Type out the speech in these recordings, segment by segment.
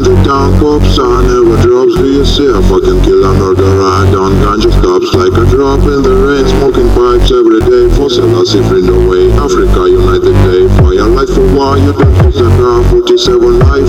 ganja down cops I never drops. For yourself I can kill a murderer down ganja stops like a drop in the rain. Smoking pipes every day. For Selassie friend away. Africa united day. Fire light for war you don't use a car 47 life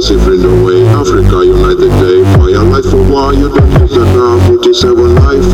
Cause in either way, Africa United day. Why life for why you don't use 47 life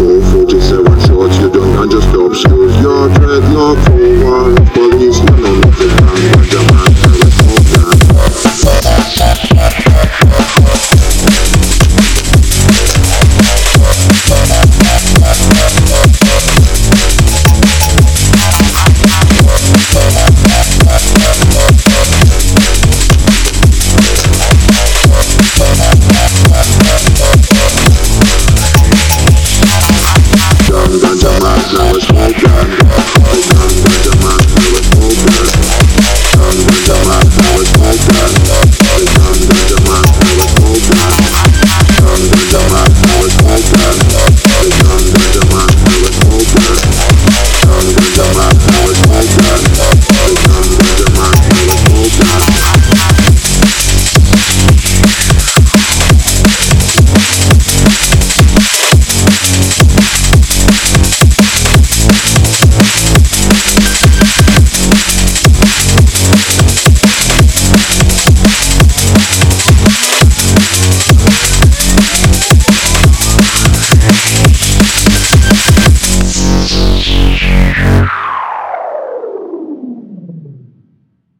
dun.